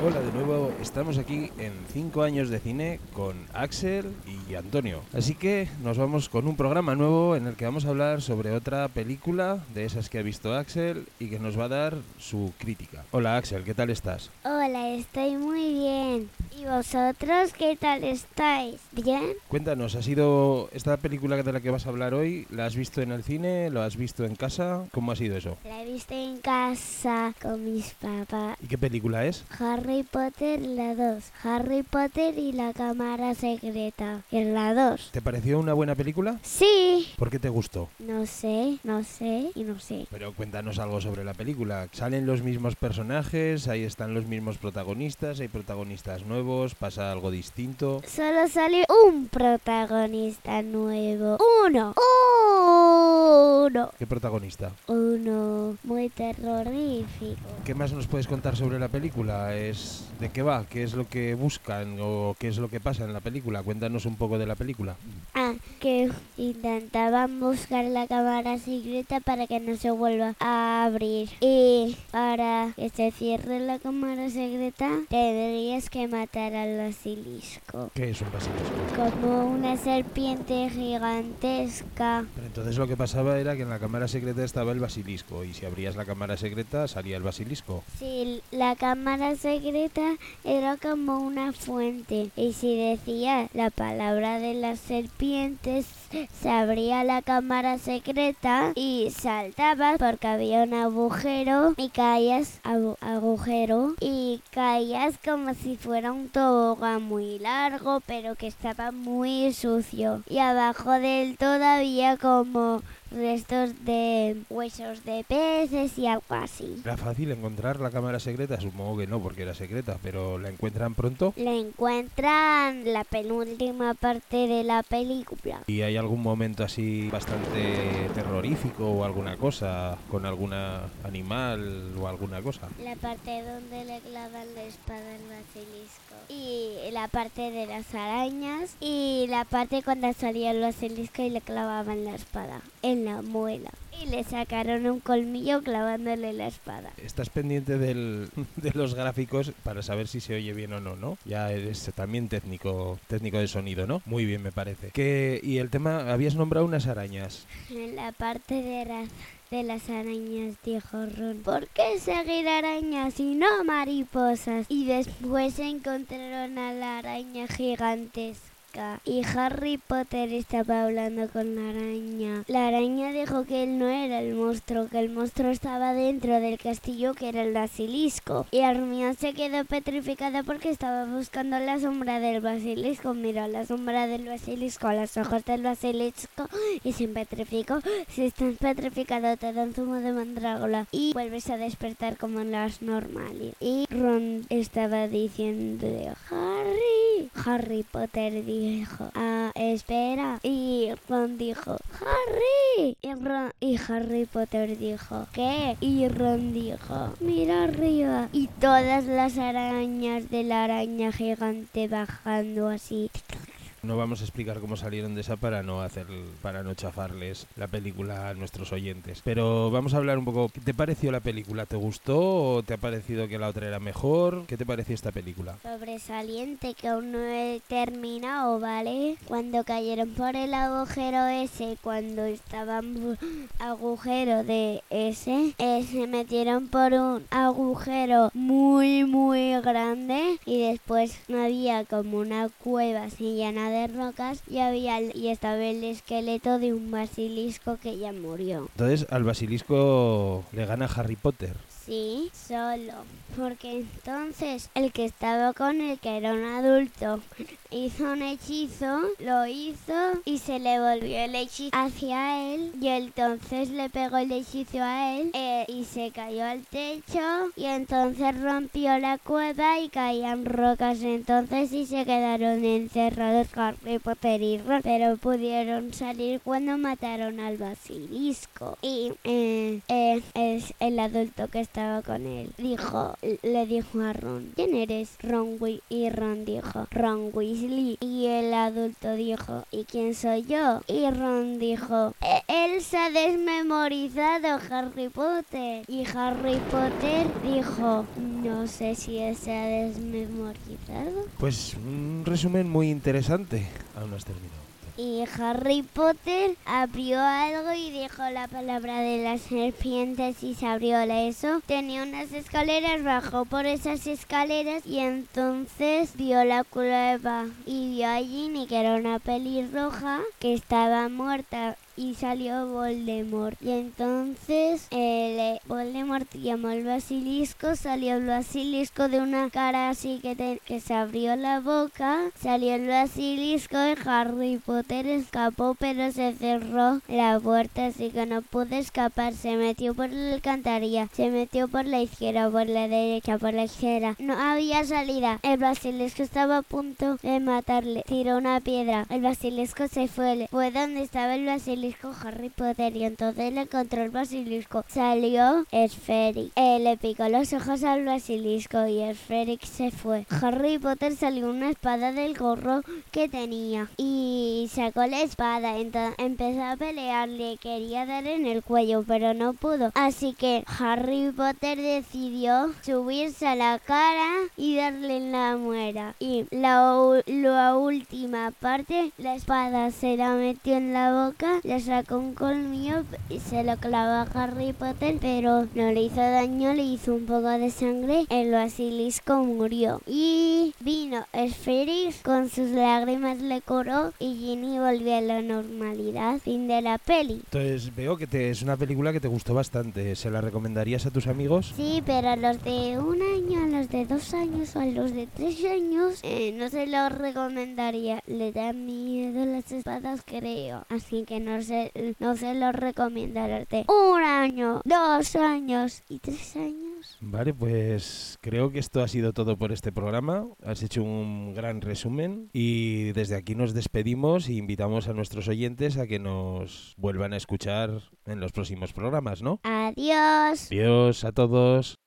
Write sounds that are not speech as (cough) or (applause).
Hola de nuevo, estamos aquí en 5 años de cine con Axel y Antonio. Así que nos vamos con un programa nuevo en el que vamos a hablar sobre otra película de esas que ha visto Axel y que nos va a dar su crítica. Hola Axel, ¿qué tal estás? Hola, estoy muy bien. ¿Y vosotros qué tal estáis? ¿Bien? Cuéntanos, ¿ha sido esta película de la que vas a hablar hoy? ¿La has visto en el cine? ¿La has visto en casa? ¿Cómo ha sido eso? La he visto en casa con mis papás. ¿Y qué película es? Harry Potter la 2. Harry Potter y la cámara secreta. En la 2. ¿Te pareció una buena película? Sí. ¿Por qué te gustó? No sé, no sé y no sé. Pero cuéntanos algo sobre la película. ¿Salen los mismos personajes? ¿Ahí están los mismos protagonistas? ¿Hay protagonistas nuevos? ¿Pasa algo distinto? Solo sale un protagonista nuevo. Uno. Uno. ¿Qué protagonista? Uno muy terrorífico. ¿Qué más nos puedes contar sobre la película? ¿Es de qué va? ¿Qué es lo que buscan o qué es lo que pasa en la película? Cuéntanos un poco de la película. Ah, que intentaban buscar la cámara secreta para que no se vuelva a abrir. Y para que se cierre la cámara secreta, tendrías que matar al basilisco. ¿Qué es un basilisco? Como una serpiente gigantesca. Pero entonces lo que pasaba era que en la cámara secreta estaba el basilisco y si abrías la cámara secreta salía el basilisco. Sí, la cámara secreta era como una fuente y si decía la palabra de las serpientes se abría la cámara secreta y saltabas porque había un agujero y caías agu- agujero y caías como si fuera un tobogán muy largo pero que estaba muy sucio y abajo de él todavía como restos de huesos de peces y algo así. ¿Era fácil encontrar la cámara secreta? Supongo que no porque era secreta, pero ¿la encuentran pronto? La encuentran la penúltima parte de la película. ¿Y hay algún momento así bastante terrorífico o alguna cosa con alguna animal o alguna cosa? La parte donde le clavan la espada Y la parte de las arañas. Y la parte cuando salía el basilisco y le clavaban la espada en la muela. Y le sacaron un colmillo clavándole la espada. Estás pendiente del, (laughs) de los gráficos para saber si se oye bien o no, ¿no? Ya eres también técnico, técnico de sonido, ¿no? Muy bien, me parece. Que, y el tema, habías nombrado unas arañas. En la parte de, ra- de las arañas dijo Ron, ¿por qué seguir arañas y no mariposas? Y después encontraron a la araña gigantesca. Y Harry Potter estaba hablando con la araña. La araña dijo que él no era el monstruo, que el monstruo estaba dentro del castillo que era el basilisco. Y Hermione se quedó petrificada porque estaba buscando la sombra del basilisco. Miró la sombra del basilisco, los ojos del basilisco y se petrificó. Si estás petrificado te dan zumo de mandrágora y vuelves a despertar como en las normales. Y Ron estaba diciendo Harry. Harry Potter dijo, ah, espera. Y Ron dijo, Harry. Y, Ron- y Harry Potter dijo, ¿qué? Y Ron dijo, mira arriba. Y todas las arañas de la araña gigante bajando así. No vamos a explicar cómo salieron de esa para no hacer, para no chafarles la película a nuestros oyentes. Pero vamos a hablar un poco. ¿Qué te pareció la película? ¿Te gustó o te ha parecido que la otra era mejor? ¿Qué te pareció esta película? sobresaliente que aún no he terminado, ¿vale? Cuando cayeron por el agujero ese, cuando estaban agujero de ese, eh, se metieron por un agujero muy muy grande y después había como una cueva así llena rocas y había y estaba el esqueleto de un basilisco que ya murió. Entonces al basilisco le gana Harry Potter. Sí, solo. Porque entonces el que estaba con él, que era un adulto, (laughs) hizo un hechizo, lo hizo y se le volvió el hechizo hacia él. Y entonces le pegó el hechizo a él eh, y se cayó al techo. Y entonces rompió la cueva y caían rocas entonces y se quedaron encerrados Harry Potter y Ron. Pero pudieron salir cuando mataron al basilisco. Y eh, eh, es el adulto que con él. Dijo, le dijo a Ron, ¿quién eres? Ron y Ron dijo, Ron Weasley. Y el adulto dijo, ¿y quién soy yo? Y Ron dijo, "E- él se ha desmemorizado Harry Potter. Y Harry Potter dijo, no sé si se ha desmemorizado. Pues un resumen muy interesante. Aún no has terminado. Y Harry Potter abrió algo y dijo la palabra de las serpientes y se abrió eso. Tenía unas escaleras, bajó por esas escaleras y entonces vio la cueva y vio a Ginny que era una pelirroja que estaba muerta y salió Voldemort. Y entonces el Voldemort llamó al basilisco, salió el basilisco de una cara así que se abrió la boca, salió el basilisco y Harry Potter escapó pero se cerró la puerta así que no pudo escapar, se metió por la alcantarilla, se metió por la izquierda, por la derecha, por la izquierda, no había salida, el basilisco estaba a punto de matarle, tiró una piedra, el basilisco se fue, fue donde estaba el basilisco Harry Potter y entonces le encontró el basilisco, salió Sferic, Eh, le picó los ojos al basilisco y Sferic se fue. Harry Potter salió una espada del gorro que tenía y sacó la espada, entonces empezó a pelear, le quería dar en el cuello pero no pudo, así que Harry Potter decidió subirse a la cara y darle en la muera. Y la, la última parte la espada se la metió en la boca, le sacó un colmillo y se lo clavó a Harry Potter pero no le hizo daño, le hizo un poco de sangre, el basilisco murió y vino Sferix con sus lágrimas le curó y Ginny volvió a la normalidad. Fin de la peli. Entonces veo que te, es una película que te gustó bastante. ¿Se la recomendarías a tus amigos? Sí, pero a los de un año, a los de dos años o a los de tres años eh, no se los recomendaría. Le da miedo las espadas, creo. Así que no se, no se los recomiendo a los de un año, dos años y tres años. Vale, pues creo que esto ha sido todo por este programa. Has hecho un gran resumen y desde aquí nos despedimos e invitamos a nuestros oyentes a que nos vuelvan a escuchar en los próximos programas, ¿no? Adiós. Adiós a todos.